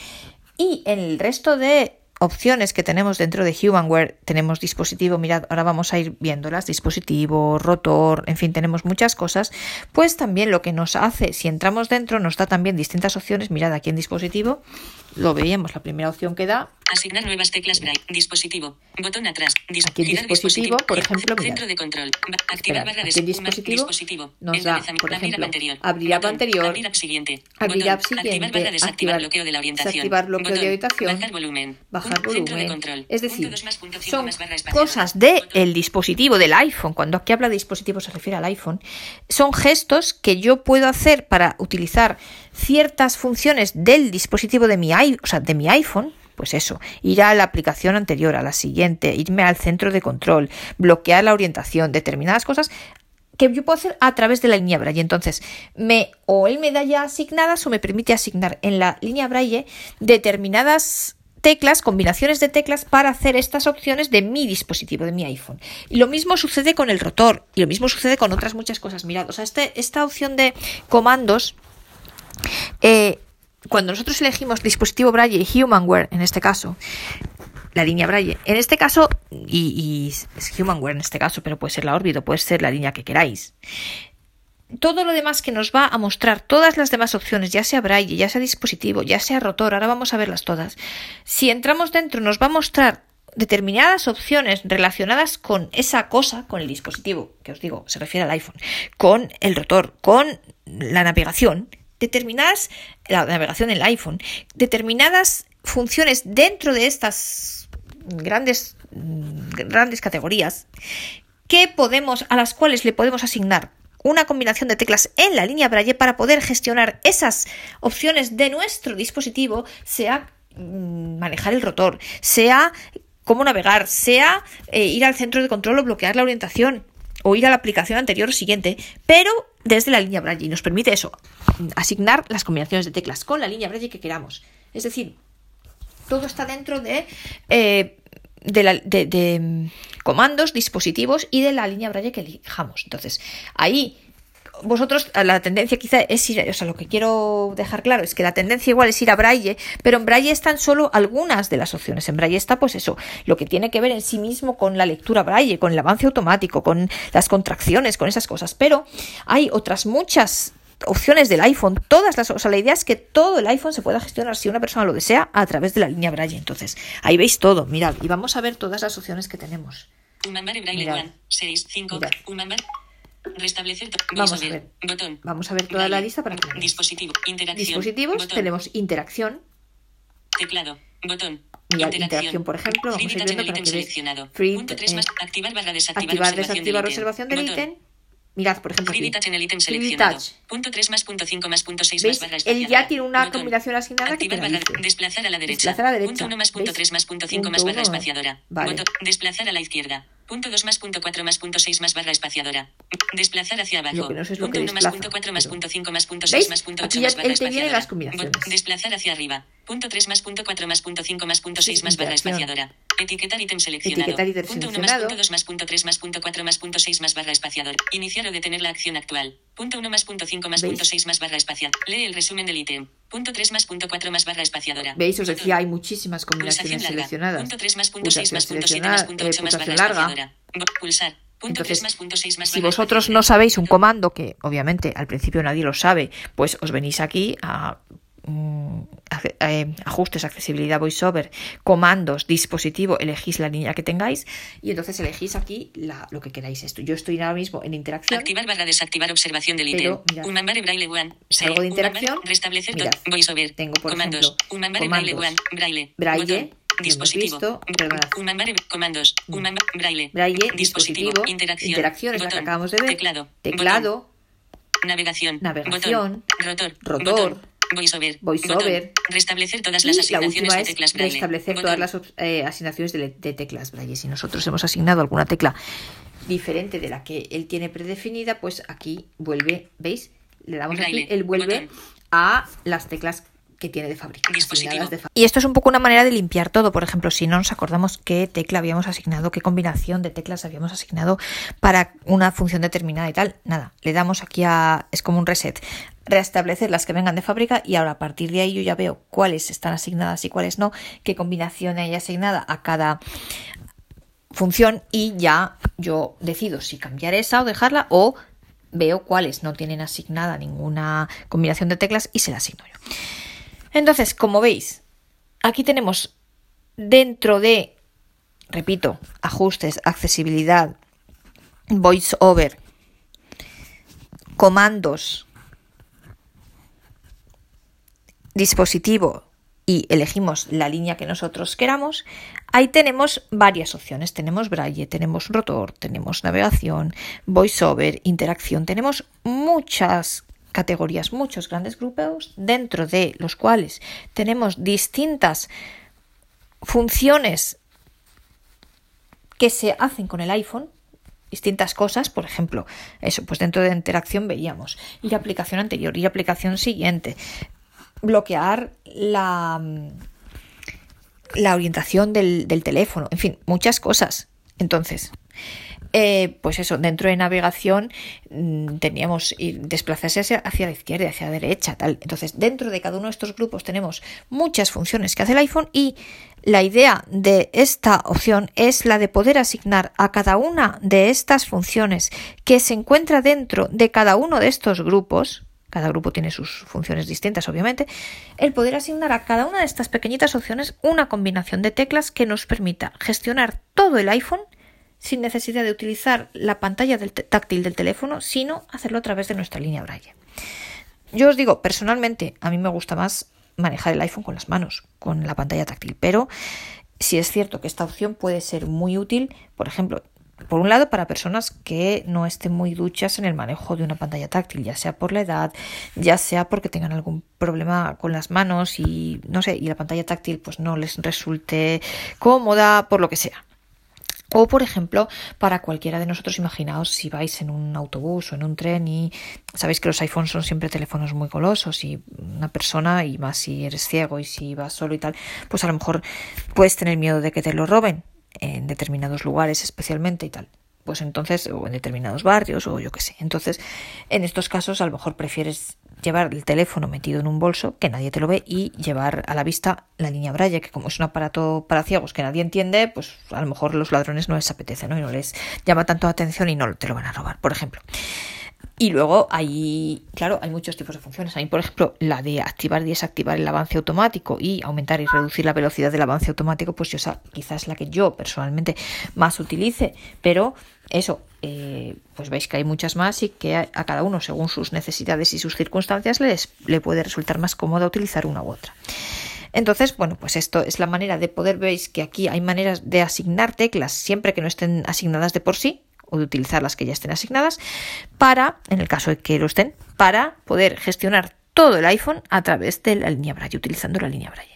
Y en el resto de opciones que tenemos dentro de Humanware, tenemos dispositivo, mirad, ahora vamos a ir viéndolas, dispositivo, rotor, en fin, tenemos muchas cosas, pues también lo que nos hace, si entramos dentro, nos da también distintas opciones, mirad aquí en dispositivo, lo veíamos, la primera opción que da. Asignar nuevas teclas Braille. Dispositivo. Botón atrás. Dis aquí en dispositivo, por ejemplo, mirad. Centro de control. Activar barra de dispositivo, dispositivo nos da, por ejemplo, anterior. abrir app anterior, abrir app siguiente, abrir app siguiente, activar barra desactivar bloqueo de la orientación, desactivar bloqueo de orientación, bajar volumen, bajar Centro de volumen. control. Es decir, son cosas del Botón. dispositivo, del iPhone. Cuando aquí habla de dispositivo se refiere al iPhone. Son gestos que yo puedo hacer para utilizar ciertas funciones del dispositivo de mi, o sea, de mi iPhone. Pues eso, ir a la aplicación anterior, a la siguiente, irme al centro de control, bloquear la orientación, determinadas cosas que yo puedo hacer a través de la línea Braille. Entonces, me, o él me da ya asignadas o me permite asignar en la línea Braille determinadas teclas, combinaciones de teclas para hacer estas opciones de mi dispositivo, de mi iPhone. Y lo mismo sucede con el rotor y lo mismo sucede con otras muchas cosas. Mirad, o sea, este, esta opción de comandos, eh, cuando nosotros elegimos dispositivo Braille y Humanware, en este caso, la línea Braille. En este caso, y, y es Humanware en este caso, pero puede ser la órbita, puede ser la línea que queráis. Todo lo demás que nos va a mostrar todas las demás opciones, ya sea Braille, ya sea dispositivo, ya sea rotor, ahora vamos a verlas todas. Si entramos dentro, nos va a mostrar determinadas opciones relacionadas con esa cosa, con el dispositivo, que os digo, se refiere al iPhone, con el rotor, con la navegación, determinadas, la navegación en el iPhone, determinadas funciones dentro de estas grandes, grandes categorías que podemos, a las cuales le podemos asignar una combinación de teclas en la línea Braille para poder gestionar esas opciones de nuestro dispositivo, sea mm, manejar el rotor, sea cómo navegar, sea eh, ir al centro de control o bloquear la orientación o ir a la aplicación anterior o siguiente, pero desde la línea Braille y nos permite eso, asignar las combinaciones de teclas con la línea Braille que queramos. Es decir, todo está dentro de, eh, de, la- de- de, mm, comandos, dispositivos y de la línea Braille que elijamos. Entonces, ahí vosotros, la tendencia quizá es ir, o sea, lo que quiero dejar claro es que la tendencia igual es ir a Braille, pero en Braille están solo algunas de las opciones. En Braille está, pues eso, lo que tiene que ver en sí mismo con la lectura Braille, con el avance automático, con las contracciones, con esas cosas. Pero hay otras muchas opciones del iPhone, todas las, o sea, la idea es que todo el iPhone se pueda gestionar si una persona lo desea a través de la línea Braille. Entonces, ahí veis todo, mirad, y vamos a ver todas las opciones que tenemos. Mirad. One. 6, 5. Mirad. Restablecer. Vamos a ver. Botón. Vamos a ver toda la lista para que veáis. Dispositivo. Interacción. Dispositivos, Botón. tenemos interacción, Teclado. Botón. Mirad, interacción, por ejemplo, vamos a ir viendo para que seleccionado. Free, Punto más. Activar barra desactivar activar, desactivar del ítem. Mirad, por ejemplo, aquí. en el ítem Free seleccionado. detach. Punto 3 más punto 5 más punto 6 ¿Veis? más barra Él ya tiene una Botón. combinación asignada que te la barra. dice. Desplazar a la derecha. Desplazar a la derecha. Punto 1 más punto ¿Veis? 3 más punto 5 Punto más barra uno. espaciadora. Vale. Botón. Desplazar a la izquierda. Punto 2 más punto 4 más punto 6 más barra espaciadora. Desplazar hacia abajo. Lo que no sé es lo punto que 1 más punto 4 más punto 5 más punto ¿Veis? 6 más punto Aquí 8 ya más barra espaciadora. las combinaciones. Desplazar hacia arriba. Punto 3 más punto 4 más punto 5 más punto Sí, 6 más barra espaciadora. Etiquetar ítem seleccionado. Etiquetar ítem punto 1 más punto 2 más punto 3 más punto 4 más punto 6 más barra espaciador. Iniciar o detener la acción actual. Punto 1 más punto 5 más punto 6 más barra espacial. Lee el resumen del ítem. Punto 3 más punto 4 más barra espaciadora. ¿Veis? Os decía, hay muchísimas combinaciones seleccionadas. Punto 3 más punto 6 más Pulsación punto 7 más punto 8 más barra seleccionada, pulsación larga. espaciadora. Bo- Pulsar. Punto 3 Entonces, más punto 6 más si vosotros no sabéis un comando, que obviamente al principio nadie lo sabe, pues os venís aquí a ajustes, accesibilidad, voiceover, comandos, dispositivo, elegís la línea que tengáis y entonces elegís aquí la- lo que queráis. Esto, yo estoy ahora mismo en interacción. Activar barra desactivar observación del ítem. Mirad. Humambare Braille One. Salgo de Sí. interacción. Restablecer Mirad. voiceover. Tengo, por comandos. ejemplo, Humambare Braille One. Braille. Braille, Dispositivo. visto, perdonad. Humambare comandos. Humambare Braille. Braille, dispositivo, Interacción. interacciones, la que acabamos de ver, Teclado. teclado, Botón. Navegación. Navegación. Botón. Rotor. Rotor. Voiceover. Voiceover. Restablecer todas y las la asignaciones última de es teclas Braille. restablecer Botón. todas las eh, asignaciones de, teclas Braille. Si nosotros hemos asignado alguna tecla diferente de la que él tiene predefinida, pues aquí vuelve, ¿veis? Le damos aquí, él vuelve botón. a las teclas que tiene de fábrica. De. Y esto es un poco una manera de limpiar todo. Por ejemplo, si no nos acordamos qué tecla habíamos asignado, qué combinación de teclas habíamos asignado para una función determinada y tal. Nada, le damos aquí a. Es como un reset. Restablecer las que vengan de fábrica y ahora a partir de ahí yo ya veo cuáles están asignadas y cuáles no, qué combinación hay asignada a cada función y ya yo decido si cambiar esa o dejarla o veo cuáles no tienen asignada ninguna combinación de teclas y se la asigno yo. Entonces, como veis, aquí tenemos dentro de, repito, ajustes, accesibilidad, voice over, comandos, dispositivo y elegimos la línea que nosotros queramos, ahí tenemos varias opciones. Tenemos braille, tenemos rotor, tenemos navegación, voiceover, interacción. Tenemos muchas categorías, muchos grandes grupos dentro de los cuales tenemos distintas funciones que se hacen con el iPhone, distintas cosas, por ejemplo, eso, pues dentro de interacción veíamos ir a aplicación anterior, ir a aplicación siguiente, bloquear la, la orientación del, del teléfono, en fin, muchas cosas. Entonces, eh, pues eso, dentro de navegación mm, teníamos desplazarse hacia, hacia, la izquierda, hacia la derecha, tal. Entonces, dentro de cada uno de estos grupos tenemos muchas funciones que hace el iPhone y la idea de esta opción es la de poder asignar a cada una de estas funciones que se encuentra dentro de cada uno de estos grupos, cada grupo tiene sus funciones distintas, obviamente, el poder asignar a cada una de estas pequeñitas opciones una combinación de teclas que nos permita gestionar todo el iPhone sin necesidad de utilizar la pantalla táctil del teléfono, sino hacerlo a través de nuestra línea Braille. Yo os digo, personalmente, a mí me gusta más manejar el iPhone con las manos, con la pantalla táctil, pero si es cierto que esta opción puede ser muy útil, por ejemplo, por un lado, para personas que no estén muy duchas en el manejo de una pantalla táctil, ya sea por la edad, ya sea porque tengan algún problema con las manos y no sé, y la pantalla táctil pues no les resulte cómoda, por lo que sea. O, por ejemplo, para cualquiera de nosotros, imaginaos si vais en un autobús o en un tren y sabéis que los iPhones son siempre teléfonos muy golosos y una persona, y más si eres ciego y si vas solo y tal, pues a lo mejor puedes tener miedo de que te lo roben en determinados lugares especialmente y tal. Pues entonces, o en determinados barrios, o yo qué sé. Entonces, en estos casos, a lo mejor prefieres llevar el teléfono metido en un bolso, que nadie te lo ve, y llevar a la vista la línea Braille, que como es un aparato para ciegos que nadie entiende, pues a lo mejor los ladrones no les apetece, ¿no? Y no les llama tanto la atención y no te lo van a robar, por ejemplo. Y luego hay, claro, hay muchos tipos de funciones. Hay, por ejemplo, la de activar y desactivar el avance automático y aumentar y reducir la velocidad del avance automático, pues yo, quizás la que yo personalmente más utilice, pero eso, eh, pues veis que hay muchas más y que a, a, cada uno, según sus necesidades y sus circunstancias, les, le puede resultar más cómodo utilizar una u otra. Entonces, bueno, pues esto es la manera de poder, veis que aquí hay maneras de asignar teclas siempre que no estén asignadas de por sí, o de utilizar las que ya estén asignadas para, en el caso de que lo estén, para poder gestionar todo el iPhone a través de la línea Braille, utilizando la línea Braille.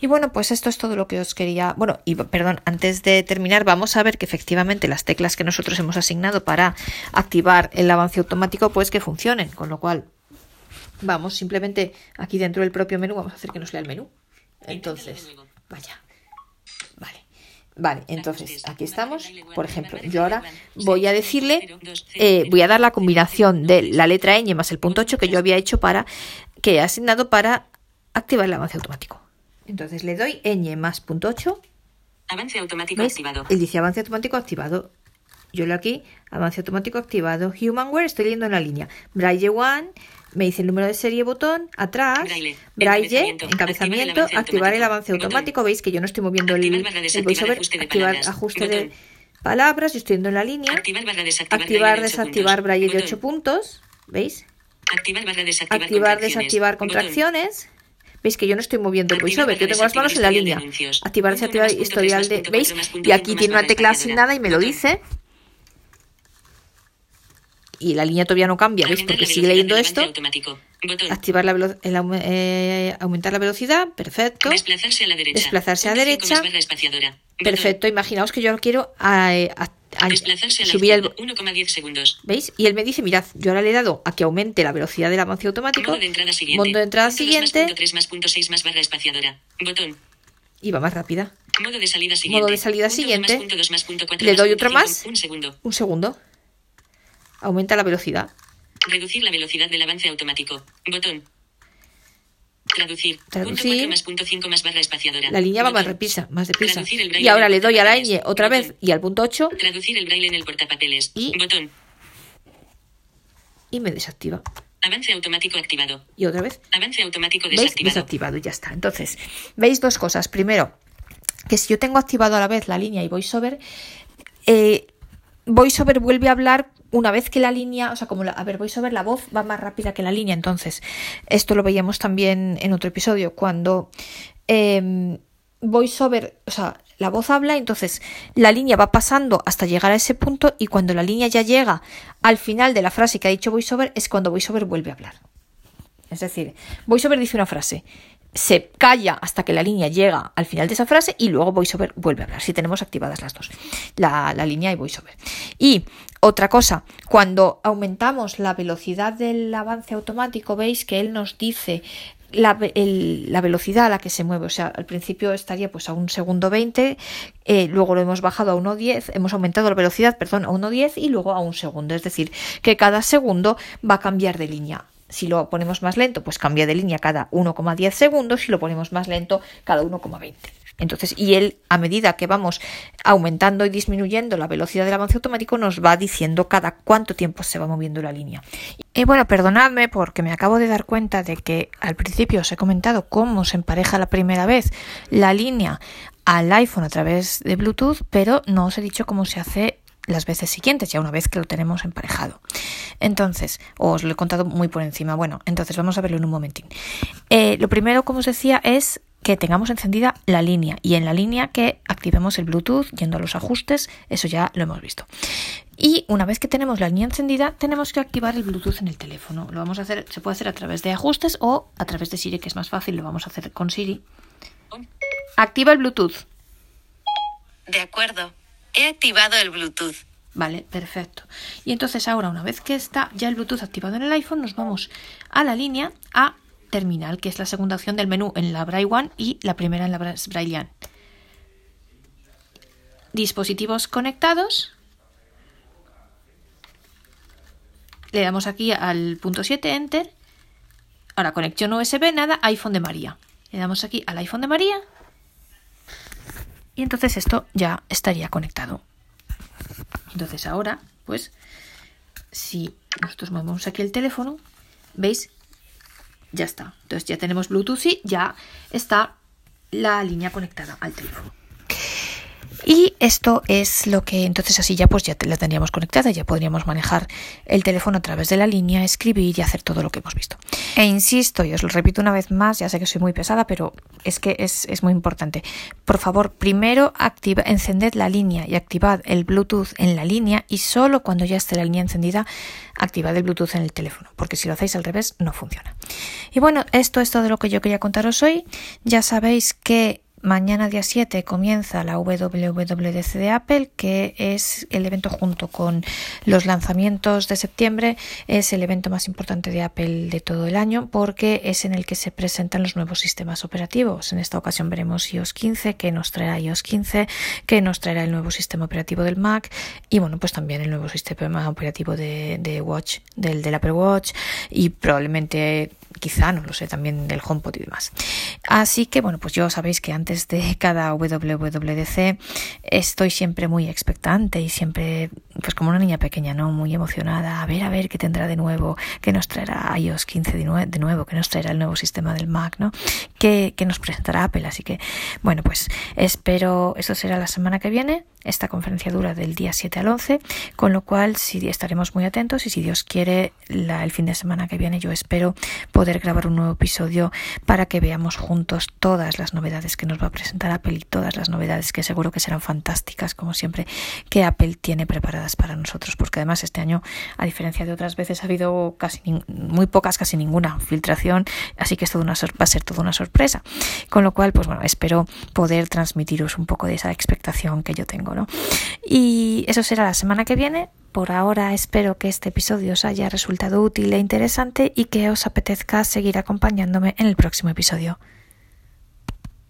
Y bueno, pues esto es todo lo que os quería. Bueno, y perdón, antes de terminar, vamos a ver que efectivamente las teclas que nosotros hemos asignado para activar el avance automático, pues que funcionen. Con lo cual, vamos simplemente aquí dentro del propio menú, vamos a hacer que nos lea el menú. Entonces, vaya. Vale. Vale, entonces aquí estamos. Por ejemplo, yo ahora voy a decirle, eh, voy a dar la combinación de la letra ñ más el punto 8 que yo había hecho para, que he asignado para activar el avance automático. Entonces le doy ñ más punto 8. Avance automático activado. Él dice avance automático activado. Yo leo aquí, avance automático activado. Humanware, estoy leyendo en la línea. Braille 1, me dice el número de serie botón, atrás, Braille, Braille, encabezamiento, encabezamiento, activar el avance automático. Botón. Veis que yo no estoy moviendo el, el voiceover, ajuste de activar palabras. ajuste de palabras, yo estoy yendo en la línea. Activar barra desactivar. Activar, Braille de ocho desactivar puntos. Braille de Botón. 8 puntos. ¿Veis? Activar barra desactivar. Activar, contracciones. desactivar Botón. ¿Veis que yo no estoy moviendo el Activar voiceover? Yo tengo las manos en la línea. Activar, más, punto historial de... ¿Veis? Y aquí tiene una tecla asignada y me lo dice. Y la línea todavía no cambia, ¿veis? Porque la sigue leyendo esto. Activar la velo- el eh, aumentar la velocidad, perfecto. Desplazarse a la derecha. Desplazarse a cinco derecha. Perfecto, imaginaos que yo quiero eh, a- Desplazarse a la subir el, izquierda, 1,10 segundos. ¿Veis? Y él me dice, mirad, yo ahora le he dado a que aumente la velocidad del avance automático. Modo de entrada siguiente. Modo de entrada más, siguiente punto tres más, punto seis más barra espaciadora. Botón. y va más rápida. Modo de salida siguiente. Modo de salida siguiente. Más, más, Le más, doy otro más. Un segundo. Un segundo. Aumenta la velocidad. Reducir la velocidad del avance automático. Botón. Traducir. Punto Traducir. más punto cinco más barra espaciadora. La línea va más deprisa, más deprisa. Traducir el braille Y ahora le doy a la ñ otra Botón. vez y al punto 8 Traducir el braille en el portapapeles. Y- Botón. y me desactiva. Avance automático activado. Y otra vez. Avance automático ¿Veis? desactivado. Desactivado y ya está. Entonces, veis dos cosas. Primero, que si yo tengo activado a la vez la línea y VoiceOver, eh, VoiceOver vuelve a hablar una vez que la línea, o sea, como la, a ver, VoiceOver, la voz va más rápida que la línea. Entonces, esto lo veíamos también en otro episodio, cuando eh, VoiceOver, o sea, la voz habla, entonces la línea va pasando hasta llegar a ese punto y cuando la línea ya llega al final de la frase que ha dicho VoiceOver es cuando VoiceOver vuelve a hablar. Es decir, VoiceOver dice una frase, se calla hasta que la línea llega al final de esa frase y luego VoiceOver vuelve a hablar, si tenemos activadas las dos, la, la línea y VoiceOver. Y otra cosa, cuando aumentamos la velocidad del avance automático, veis que él nos dice la, la velocidad a la que se mueve. O sea, al principio estaría pues a un segundo 20, eh, luego lo hemos bajado a 1.10, hemos aumentado la velocidad, perdón, a 1.10 y luego a un segundo. Es decir, que cada segundo va a cambiar de línea. Si lo ponemos más lento, pues cambia de línea cada 1,10 segundos. Si lo ponemos más lento, cada 1,20. Entonces, y él, a medida que vamos aumentando y disminuyendo la velocidad del avance automático, nos va diciendo cada cuánto tiempo se va moviendo la línea. Y bueno, perdonadme porque me acabo de dar cuenta de que al principio os he comentado cómo se empareja la primera vez la línea al iPhone a través de Bluetooth, pero no os he dicho cómo se hace las veces siguientes, ya una vez que lo tenemos emparejado. Entonces, os lo he contado muy por encima. Bueno, entonces vamos a verlo en un momentín. Eh, lo primero, como os decía, es que tengamos encendida la línea y en la línea que activemos el Bluetooth yendo a los ajustes, eso ya lo hemos visto. Y una vez que tenemos la línea encendida, tenemos que activar el Bluetooth en el teléfono. Lo vamos a hacer, se puede hacer a través de ajustes o a través de Siri, que es más fácil, lo vamos a hacer con Siri. On. Activa el Bluetooth. De acuerdo. He activado el Bluetooth. Vale, perfecto. Y entonces ahora, una vez que está ya el Bluetooth activado en el iPhone, nos vamos a la línea a terminal, que es la segunda opción del menú en la Braille One y la primera en la Bra- Braillean. Dispositivos conectados. Le damos aquí al punto 7, Enter. Ahora, conexión USB, nada, iPhone de María. Le damos aquí al iPhone de María. Y entonces esto ya estaría conectado. Entonces ahora, pues, si nosotros movemos aquí el teléfono, ¿veis? Ya está. Entonces ya tenemos Bluetooth y ya está la línea conectada al teléfono. Y esto es lo que entonces así ya pues ya la tendríamos conectada, ya podríamos manejar el teléfono a través de la línea, escribir y hacer todo lo que hemos visto. E insisto, y os lo repito una vez más, ya sé que soy muy pesada, pero es que es, es muy importante. Por favor, primero encended la línea y activad el Bluetooth en la línea y solo cuando ya esté la línea encendida, activad el Bluetooth en el teléfono, porque si lo hacéis al revés no funciona. Y bueno, esto es todo lo que yo quería contaros hoy. Ya sabéis que Mañana día 7 comienza la WWDC de Apple, que es el evento junto con los lanzamientos de septiembre, es el evento más importante de Apple de todo el año porque es en el que se presentan los nuevos sistemas operativos. En esta ocasión veremos iOS 15, que nos traerá iOS 15, que nos traerá el nuevo sistema operativo del Mac y bueno, pues también el nuevo sistema operativo de, Watch, del, del Apple Watch y probablemente quizá, no lo sé, también del HomePod y demás. Así que bueno, pues yo sabéis que antes de cada WWDC estoy siempre muy expectante y siempre, pues como una niña pequeña, ¿no? Muy emocionada, a ver, a ver qué tendrá de nuevo, qué nos traerá iOS 15 de, nue de nuevo, qué nos traerá el nuevo sistema del Mac, ¿no? ¿Qué, qué nos presentará Apple? Así que, bueno, pues espero, eso será la semana que viene, esta conferencia dura del día 7 al 11, con lo cual sí estaremos muy atentos y si Dios quiere, el fin de semana que viene yo espero poder grabar un nuevo episodio para que veamos juntos todas las novedades que nos va a presentar Apple y todas las novedades que seguro que serán fantásticas, como siempre, que Apple tiene preparadas para nosotros, porque además este año, a diferencia de otras veces, ha habido casi muy pocas, casi ninguna filtración, así que esto va a ser toda una sorpresa. Con lo cual, pues bueno, espero poder transmitiros un poco de esa expectación que yo tengo. ¿no? Y eso será la semana que viene. Por ahora espero que este episodio os haya resultado útil e interesante y que os apetezca seguir acompañándome en el próximo episodio.